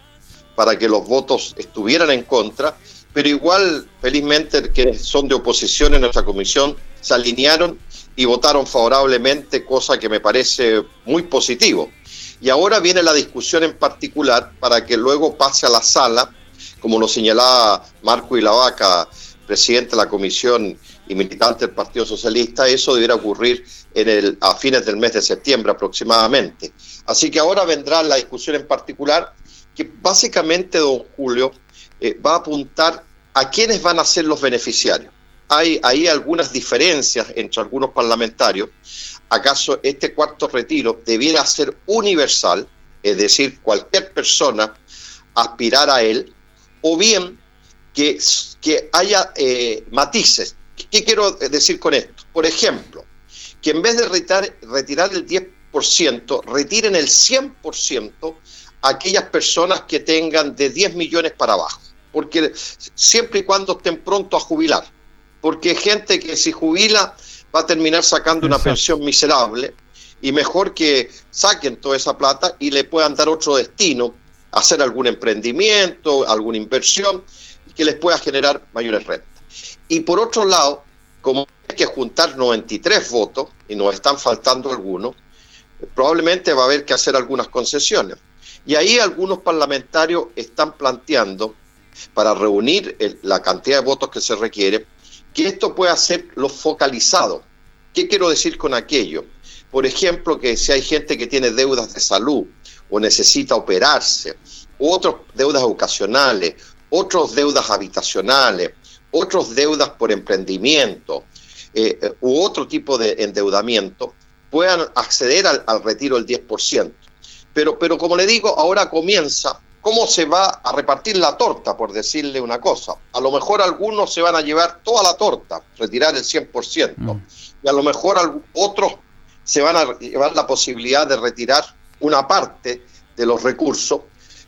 para que los votos estuvieran en contra. Pero igual, felizmente, que son de oposición en nuestra comisión, se alinearon y votaron favorablemente, cosa que me parece muy positivo. Y ahora viene la discusión en particular para que luego pase a la sala, como lo señalaba Marco y la Vaca presidente de la comisión y militante del Partido Socialista, eso debiera ocurrir a fines del mes de septiembre aproximadamente. Así que ahora vendrá la discusión en particular, que básicamente, don Julio, eh, va a apuntar a quiénes van a ser los beneficiarios. Hay algunas diferencias entre algunos parlamentarios. ¿Acaso este cuarto retiro debiera ser universal, es decir, cualquier persona aspirar a él, o bien que, que haya eh, matices. ¿Qué quiero decir con esto? Por ejemplo, que en vez de retirar, retirar el 10%, retiren el 100% a aquellas personas que tengan de 10 millones para abajo, porque siempre y cuando estén pronto a jubilar, porque gente que si jubila va a terminar sacando una pensión miserable y mejor que saquen toda esa plata y le puedan dar otro destino, hacer algún emprendimiento, alguna inversión que les pueda generar mayores rentas. Y por otro lado, como hay que juntar 93 votos y nos están faltando algunos, probablemente va a haber que hacer algunas concesiones. Y ahí algunos parlamentarios están planteando, para reunir la cantidad de votos que se requiere, que esto pueda ser lo focalizado. ¿Qué quiero decir con aquello? Por ejemplo, que si hay gente que tiene deudas de salud o necesita operarse, u otras deudas ocasionales, otras deudas habitacionales, otras deudas por emprendimiento eh, eh, u otro tipo de endeudamiento, puedan acceder al, al retiro del 10%. Pero, pero como le digo, ahora comienza cómo se va a repartir la torta, por decirle una cosa. A lo mejor algunos se van a llevar toda la torta, retirar el 100%, y a lo mejor otros se van a llevar la posibilidad de retirar una parte de los recursos,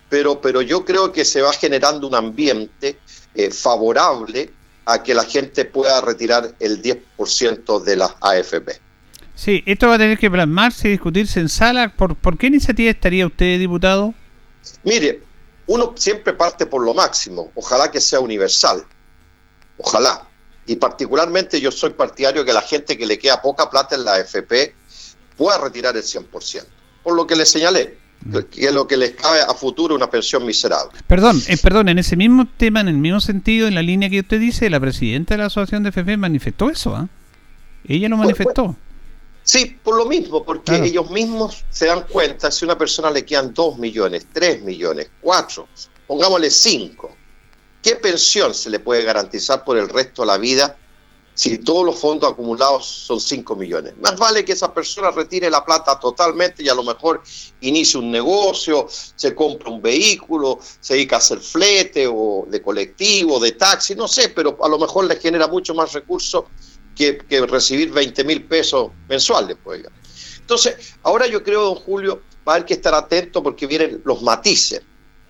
pero, pero yo creo que se va generando un ambiente eh, favorable a que la gente pueda retirar el 10% de las AFP. Sí, esto va a tener que plasmarse y discutirse en sala. ¿Por, por qué iniciativa estaría usted, diputado? Mire, uno siempre parte por lo máximo, ojalá que sea universal, ojalá. Y particularmente yo soy partidario que la gente que le queda poca plata en la AFP pueda retirar el 100%, por lo que le señalé, que es lo que les cabe a futuro una pensión miserable. Perdón, eh, perdón, en ese mismo tema, en el mismo sentido, en la línea que usted dice, la presidenta de la Asociación de FP manifestó eso, ¿ah? Ella lo manifestó. Sí, por lo mismo, porque Claro. ellos mismos se dan cuenta si a una persona le quedan 2 millones, 3 millones, 4, pongámosle 5. ¿Qué pensión se le puede garantizar por el resto de la vida si todos los fondos acumulados son 5 millones? Más vale que esa persona retire la plata totalmente y a lo mejor inicie un negocio, se compra un vehículo, se dedica a hacer flete o de colectivo, de taxi, no sé, pero a lo mejor le genera mucho más recursos que, que recibir 20 mil pesos mensuales. Pues. Entonces, ahora yo creo, don Julio, va a haber que estar atento porque vienen los matices.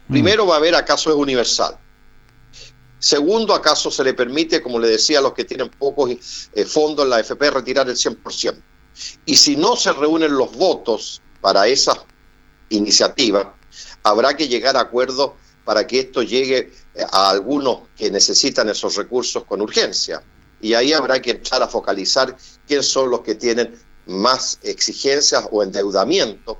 Primero va a haber acaso es universal. Segundo, acaso se le permite, como le decía, a los que tienen pocos eh, fondos en la FP retirar el 100%. Y si no se reúnen los votos para esa iniciativa, habrá que llegar a acuerdos para que esto llegue eh, a algunos que necesitan esos recursos con urgencia. Y ahí habrá que entrar a focalizar quién son los que tienen más exigencias o endeudamiento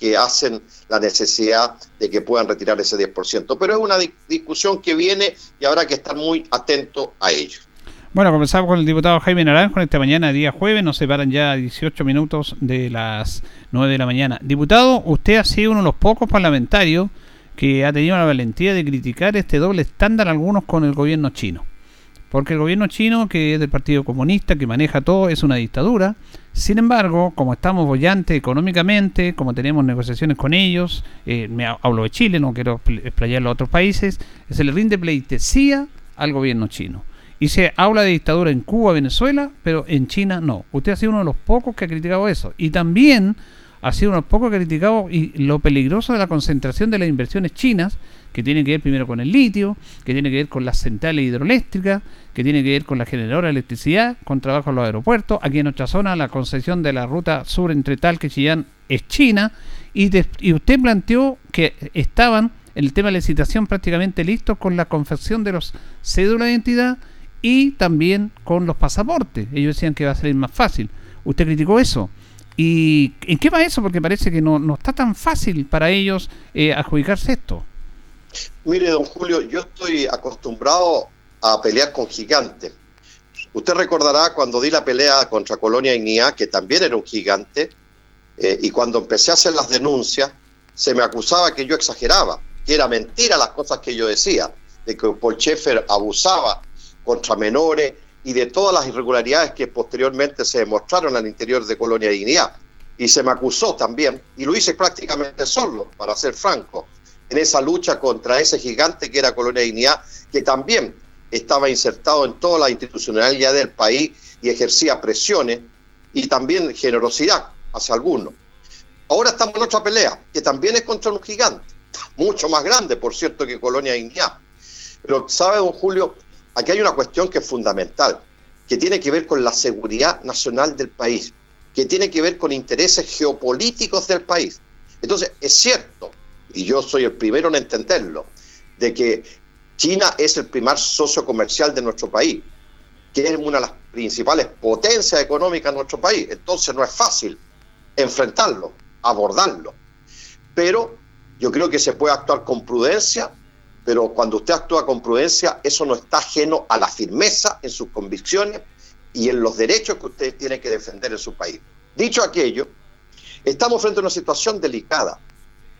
que hacen la necesidad de que puedan retirar ese 10%. Pero es una di- discusión que viene y habrá que estar muy atento a ello. Bueno, comenzamos con el diputado Jaime Naranjo esta mañana, día jueves, nos separan ya 18 minutos de las 9 de la mañana. Diputado, usted ha sido uno de los pocos parlamentarios que ha tenido la valentía de criticar este doble estándar algunos con el gobierno chino. Porque el gobierno chino, que es del Partido Comunista, que maneja todo, es una dictadura. Sin embargo, como estamos bollantes económicamente, como tenemos negociaciones con ellos, eh, me ha- hablo de Chile, no quiero expl- explayarlo a otros países, se le rinde pleitesía al gobierno chino. Y se habla de dictadura en Cuba, Venezuela, pero en China no. Usted ha sido uno de los pocos que ha criticado eso. Y también ha sido uno de los pocos que ha criticado y lo peligroso de la concentración de las inversiones chinas, que tiene que ver primero con el litio, que tiene que ver con las centrales hidroeléctricas, que tiene que ver con la generadora de electricidad, con trabajo en los aeropuertos. Aquí en nuestra zona la concesión de la ruta sur entre Talca y Chillán es China. Y, usted planteó que estaban en el tema de la licitación prácticamente listos con la confección de los cédulas de identidad y también con los pasaportes. Ellos decían que va a salir más fácil. Usted criticó eso. ¿Y en qué va eso? Porque parece que no, no está tan fácil para ellos eh, adjudicarse esto. Mire, don Julio, yo estoy acostumbrado a pelear con gigantes. Usted recordará cuando di la pelea contra Colonia Ignea, que también era un gigante, eh, y cuando empecé a hacer las denuncias, se me acusaba que yo exageraba, que era mentira las cosas que yo decía, de que Paul Schaeffer abusaba contra menores y de todas las irregularidades que posteriormente se demostraron al interior de Colonia Ignea. Y se me acusó también, y lo hice prácticamente solo, para ser franco, en esa lucha contra ese gigante que era Colonia Dignidad, que también estaba insertado en toda la institucionalidad del país y ejercía presiones y también generosidad hacia algunos. Ahora estamos en otra pelea, que también es contra un gigante, mucho más grande, por cierto, que Colonia Dignidad. Pero, ¿sabe, don Julio? Aquí hay una cuestión que es fundamental. que tiene que ver con la seguridad nacional del país, que tiene que ver con intereses geopolíticos del país. Entonces, es cierto, y yo soy el primero en entenderlo, de que China es el primer socio comercial de nuestro país, que es una de las principales potencias económicas de nuestro país. Entonces no es fácil enfrentarlo, abordarlo. Pero yo creo que se puede actuar con prudencia, pero cuando usted actúa con prudencia, eso no está ajeno a la firmeza en sus convicciones y en los derechos que usted tiene que defender en su país. Dicho aquello, estamos frente a una situación delicada.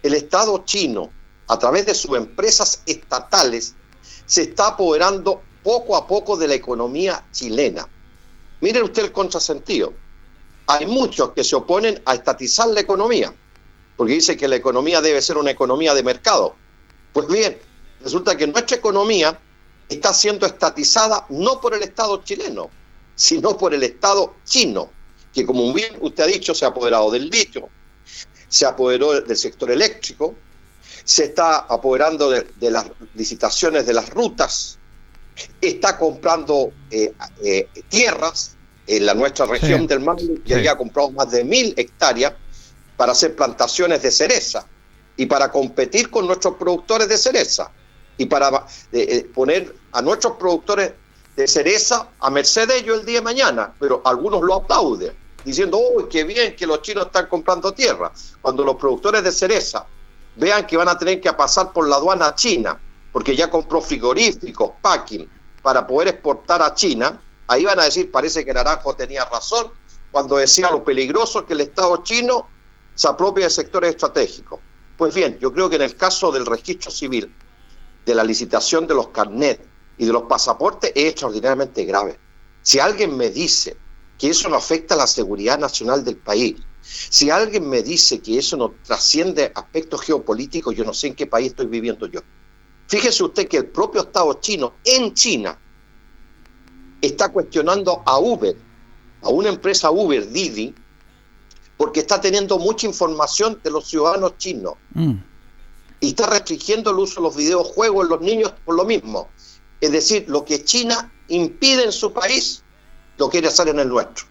El Estado chino, a través de sus empresas estatales, se está apoderando poco a poco de la economía chilena. Mire usted el contrasentido. Hay muchos que se oponen a estatizar la economía, porque dicen que la economía debe ser una economía de mercado. Pues bien, resulta que nuestra economía está siendo estatizada no por el Estado chileno, sino por el Estado chino, que como bien usted ha dicho, se ha apoderado del litio, se apoderó del sector eléctrico, se está apoderando de, las licitaciones de las rutas, está comprando eh, eh, tierras en la nuestra región del mar, que ha comprado más de mil hectáreas para hacer plantaciones de cereza y para competir con nuestros productores de cereza y para eh, poner a nuestros productores de cereza a merced de ellos el día de mañana, pero algunos lo aplauden, diciendo, uy, qué bien que los chinos están comprando tierra, cuando los productores de cereza vean que van a tener que pasar por la aduana china, porque ya compró frigoríficos, packing, para poder exportar a China, ahí van a decir, parece que Naranjo tenía razón cuando decía lo peligroso que el Estado chino se apropia de sectores estratégicos. Pues bien, yo creo que en el caso del registro civil, de la licitación de los carnets y de los pasaportes, es extraordinariamente grave. Si alguien me dice que eso no afecta a la seguridad nacional del país, si alguien me dice que eso no trasciende aspectos geopolíticos, yo no sé en qué país estoy viviendo yo. Fíjese usted que el propio Estado chino en China está cuestionando a Uber, a una empresa Uber, Didi, porque está teniendo mucha información de los ciudadanos chinos. Mm. Y está restringiendo el uso de los videojuegos en los niños por lo mismo. Es decir, lo que China impide en su país, lo quiere hacer en el nuestro.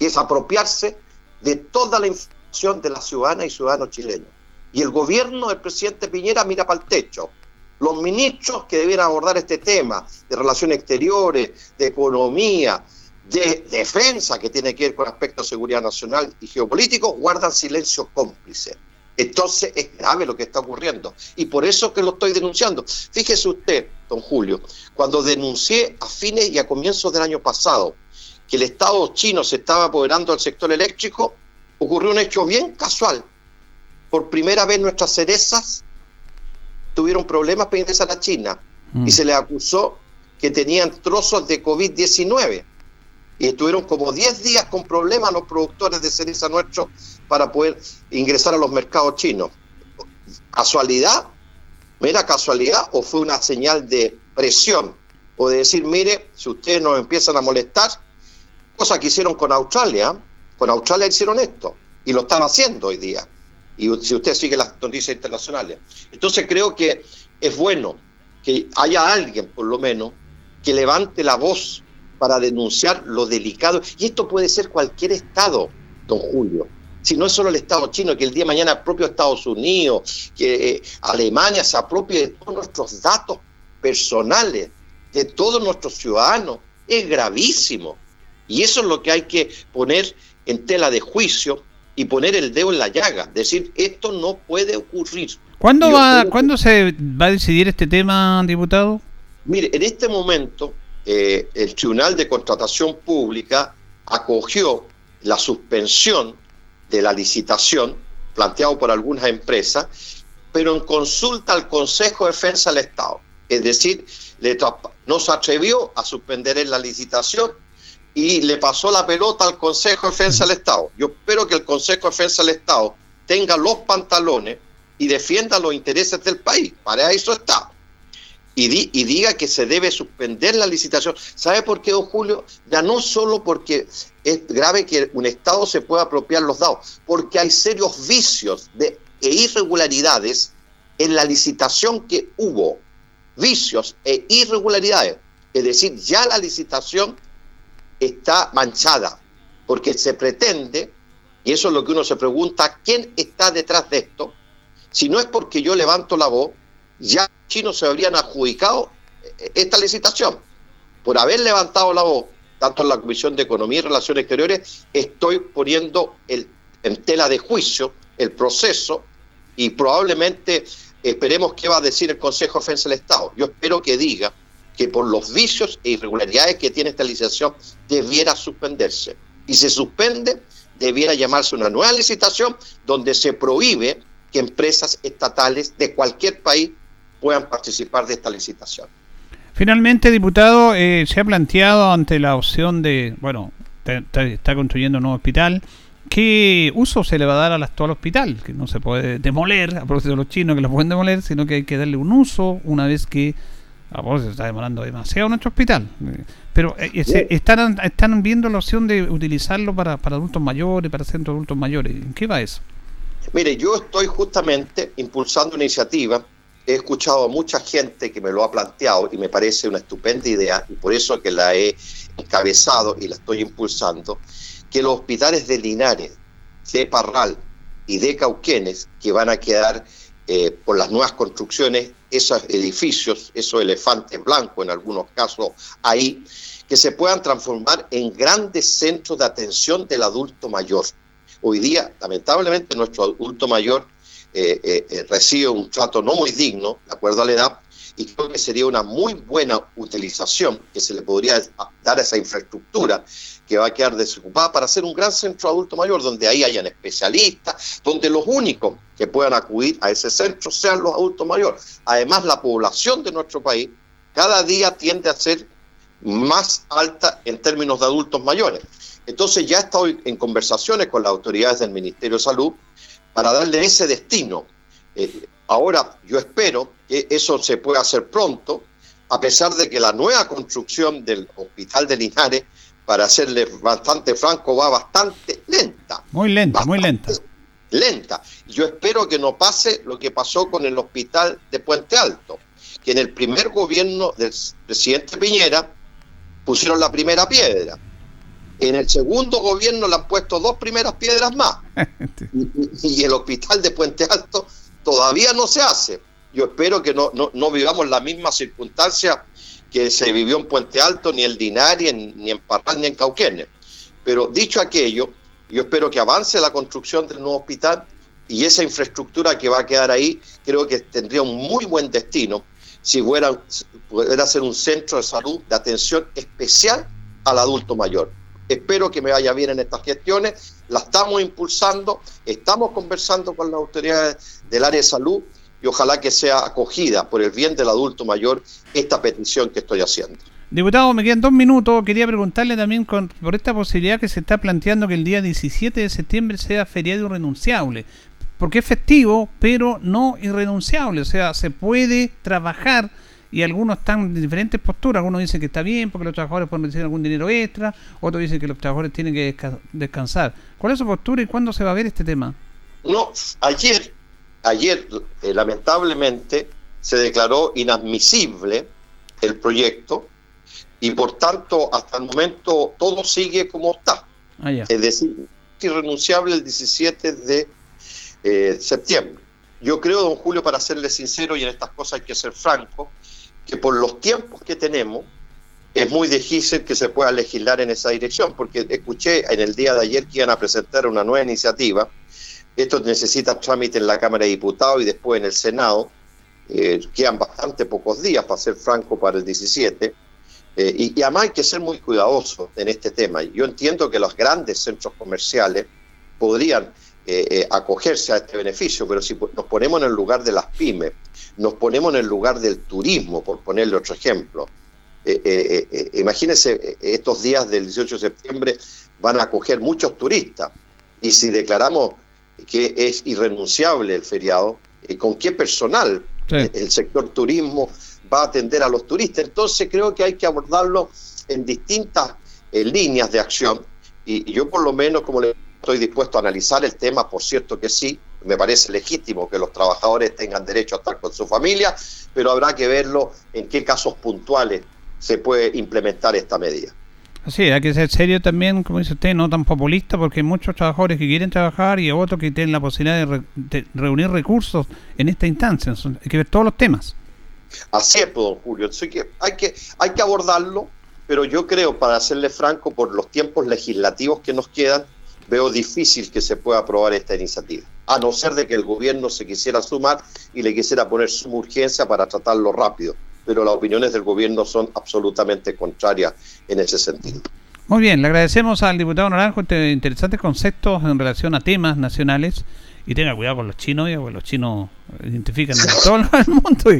Y es apropiarse de toda la información de las ciudadanas y ciudadanos chilenos. Y el gobierno del presidente Piñera mira para el techo los ministros que debieran abordar este tema de relaciones exteriores, de economía, de defensa, que tiene que ver con aspectos de seguridad nacional y geopolítico, guardan silencio cómplice. Entonces es grave lo que está ocurriendo. Y por eso que lo estoy denunciando. Fíjese usted, don Julio, cuando denuncié a fines y a comienzos del año pasado que el Estado chino se estaba apoderando del sector eléctrico, ocurrió un hecho bien casual. Por primera vez nuestras cerezas tuvieron problemas para ingresar a China mm. y se les acusó que tenían trozos de COVID-19 y estuvieron como 10 días con problemas los productores de cereza nuestros para poder ingresar a los mercados chinos. ¿Casualidad? ¿Mera casualidad o fue una señal de presión? O de decir, mire, si ustedes nos empiezan a molestar, cosa que hicieron con Australia, con Australia hicieron esto y lo están haciendo hoy día y si usted sigue las noticias internacionales. Entonces creo que es bueno que haya alguien, por lo menos, que levante la voz para denunciar lo delicado. Y esto puede ser cualquier Estado, don Julio. Si no es solo el Estado chino, que el día de mañana el propio Estados Unidos, que eh, Alemania se apropie de todos nuestros datos personales, de todos nuestros ciudadanos, es gravísimo. Y eso es lo que hay que poner en tela de juicio y poner el dedo en la llaga, decir, esto no puede ocurrir. ¿Cuándo, va, ¿cuándo se va a decidir este tema, diputado? Mire, en este momento eh, el Tribunal de Contratación Pública acogió la suspensión de la licitación planteado por algunas empresas, pero en consulta al Consejo de Defensa del Estado. Es decir, no se atrevió a suspender la licitación y le pasó la pelota al Consejo de Defensa del Estado. Yo espero que el Consejo de Defensa del Estado tenga los pantalones y defienda los intereses del país. Para eso está. Y, diga que se debe suspender la licitación. ¿Sabe por qué, don Julio? Ya no solo porque es grave que un Estado se pueda apropiar los datos, porque hay serios vicios de, e irregularidades en la licitación que hubo. Vicios e irregularidades. Es decir, ya la licitación está manchada, porque se pretende, y eso es lo que uno se pregunta, ¿quién está detrás de esto? Si no es porque yo levanto la voz, ya chinos se habrían adjudicado esta licitación. Por haber levantado la voz, tanto en la Comisión de Economía y Relaciones Exteriores, estoy poniendo en tela de juicio el proceso y probablemente esperemos qué va a decir el Consejo de Defensa del Estado. Yo espero que diga que por los vicios e irregularidades que tiene esta licitación debiera suspenderse. Y se suspende, debiera llamarse una nueva licitación donde se prohíbe que empresas estatales de cualquier país puedan participar de esta licitación. Finalmente, diputado, eh, se ha planteado ante la opción de, bueno, está construyendo un nuevo hospital, ¿qué uso se le va a dar al actual hospital? Que no se puede demoler, a propósito de los chinos que lo pueden demoler, sino que hay que darle un uso una vez que a vos se está demorando demasiado nuestro hospital. Pero eh, están, están viendo la opción de utilizarlo para, para adultos mayores, para centros de adultos mayores. ¿En qué va eso? Mire, yo estoy justamente impulsando una iniciativa. He escuchado a mucha gente que me lo ha planteado y me parece una estupenda idea y por eso que la he encabezado y la estoy impulsando, que los hospitales de Linares, de Parral y de Cauquenes, que van a quedar eh, por las nuevas construcciones, esos edificios, esos elefantes blancos en algunos casos ahí, que se puedan transformar en grandes centros de atención del adulto mayor. Hoy día, lamentablemente, nuestro adulto mayor recibe un trato no muy digno, de acuerdo a la edad, y creo que sería una muy buena utilización que se le podría dar a esa infraestructura que va a quedar desocupada para hacer un gran centro adulto mayor donde ahí hayan especialistas, donde los únicos que puedan acudir a ese centro sean los adultos mayores. Además, la población de nuestro país cada día tiende a ser más alta en términos de adultos mayores. Entonces ya estoy en conversaciones con las autoridades del Ministerio de Salud para darle ese destino. Eh, ahora, yo espero que eso se pueda hacer pronto, a pesar de que la nueva construcción del Hospital de Linares para serle bastante franco, va bastante lenta. Muy lenta, muy lenta. Lenta. Yo espero que no pase lo que pasó con el hospital de Puente Alto, que en el primer gobierno del presidente Piñera pusieron la primera piedra. En el segundo gobierno le han puesto dos primeras piedras más. y, el hospital de Puente Alto todavía no se hace. Yo espero que no, no, no vivamos la misma circunstancia que se vivió en Puente Alto, ni en Linares, ni en Parral, ni en Cauquenes. Pero dicho aquello, yo espero que avance la construcción del nuevo hospital y esa infraestructura que va a quedar ahí, creo que tendría un muy buen destino si fuera, pudiera ser un centro de salud de atención especial al adulto mayor. Espero que me vaya bien en estas gestiones, la estamos impulsando, estamos conversando con las autoridades del área de salud y ojalá que sea acogida por el bien del adulto mayor esta petición que estoy haciendo. Diputado, me quedan dos minutos. Quería preguntarle también por esta posibilidad que se está planteando que el día 17 de septiembre sea feriado irrenunciable. Porque es festivo, pero no irrenunciable. O sea, se puede trabajar y algunos están en diferentes posturas. Algunos dicen que está bien porque los trabajadores pueden recibir algún dinero extra. Otros dicen que los trabajadores tienen que descansar. ¿Cuál es su postura y cuándo se va a ver este tema? No, ayer ayer eh, lamentablemente se declaró inadmisible el proyecto y por tanto hasta el momento todo sigue como está. Ah, es decir, irrenunciable el 17 de eh, septiembre. Yo creo, don Julio, para serle sincero y en estas cosas hay que ser franco, que por los tiempos que tenemos es muy difícil que se pueda legislar en esa dirección, porque escuché en el día de ayer que iban a presentar una nueva iniciativa esto necesita trámite en la Cámara de Diputados y después en el Senado. Eh, quedan bastante pocos días, para ser franco, para el 17. Eh, y, además hay que ser muy cuidadoso en este tema. Yo entiendo que los grandes centros comerciales podrían eh, acogerse a este beneficio, pero si nos ponemos en el lugar de las pymes, nos ponemos en el lugar del turismo, por ponerle otro ejemplo. imagínense, estos días del 18 de septiembre van a acoger muchos turistas. Y si declaramos que es irrenunciable el feriado, y con qué personal el sector turismo va a atender a los turistas. Entonces creo que hay que abordarlo en distintas eh, líneas de acción y, yo por lo menos como le estoy dispuesto a analizar el tema, por cierto que sí, me parece legítimo que los trabajadores tengan derecho a estar con su familia, pero habrá que verlo en qué casos puntuales se puede implementar esta medida. Sí, hay que ser serio también, como dice usted, no tan populista, porque hay muchos trabajadores que quieren trabajar y otros que tienen la posibilidad de, reunir recursos en esta instancia. hay que ver todos los temas. Así es, pues, don Julio. Así que hay, que hay que abordarlo, pero yo creo, para serle franco, por los tiempos legislativos que nos quedan, veo difícil que se pueda aprobar esta iniciativa, a no ser de que el gobierno se quisiera sumar y le quisiera poner su urgencia para tratarlo rápido pero las opiniones del gobierno son absolutamente contrarias en ese sentido. Muy bien, le agradecemos al diputado Naranjo este interesantes conceptos en relación a temas nacionales. Y tenga cuidado con los chinos, porque los chinos identifican todo el mundo.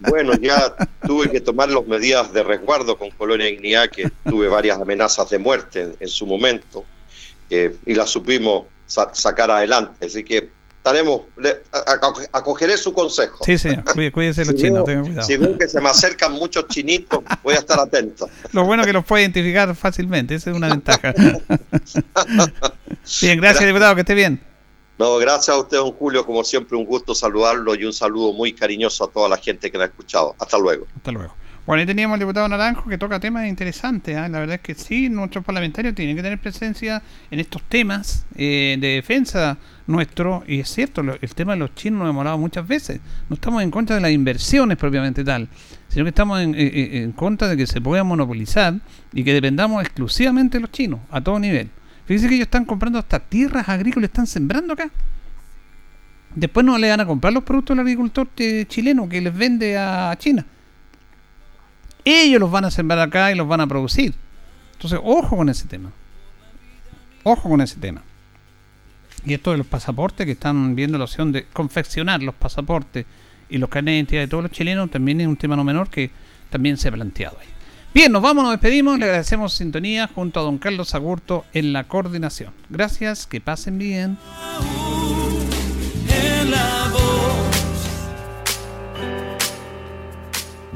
Bueno, ya tuve que tomar las medidas de resguardo con Colonia Ignidad, que tuve varias amenazas de muerte en, su momento, eh, y las supimos sacar adelante. Así que estaremos, acogeré su consejo. Sí, sí, cuídense los chinos, Si ven que se me acercan muchos chinitos, voy a estar atento. Lo bueno es que los puede identificar fácilmente, esa es una ventaja. bien, gracias, diputado, que esté bien. No, gracias a usted, don Julio, como siempre, un gusto saludarlo y un saludo muy cariñoso a toda la gente que me ha escuchado. Hasta luego. Hasta luego. Bueno, ahí teníamos al diputado Naranjo que toca temas interesantes. ¿ah? La verdad es que sí, nuestros parlamentarios tienen que tener presencia en estos temas eh, de defensa nuestro. Y es cierto, el tema de los chinos lo hemos hablado muchas veces. No estamos en contra de las inversiones propiamente tal, sino que estamos en, en contra de que se pueda monopolizar y que dependamos exclusivamente de los chinos, a todo nivel. Fíjense que ellos están comprando hasta tierras agrícolas, están sembrando acá. Después no le van a comprar los productos del agricultor eh, chileno que les vende a China ellos los van a sembrar acá y los van a producir. Entonces, ojo con ese tema. Ojo con ese tema. Y esto de los pasaportes, que están viendo la opción de confeccionar los pasaportes y los carnet de identidad de todos los chilenos, también es un tema no menor que también se ha planteado ahí. Bien, nos vamos, nos despedimos, le agradecemos sintonía junto a don Carlos Agurto en la coordinación. Gracias, que pasen bien.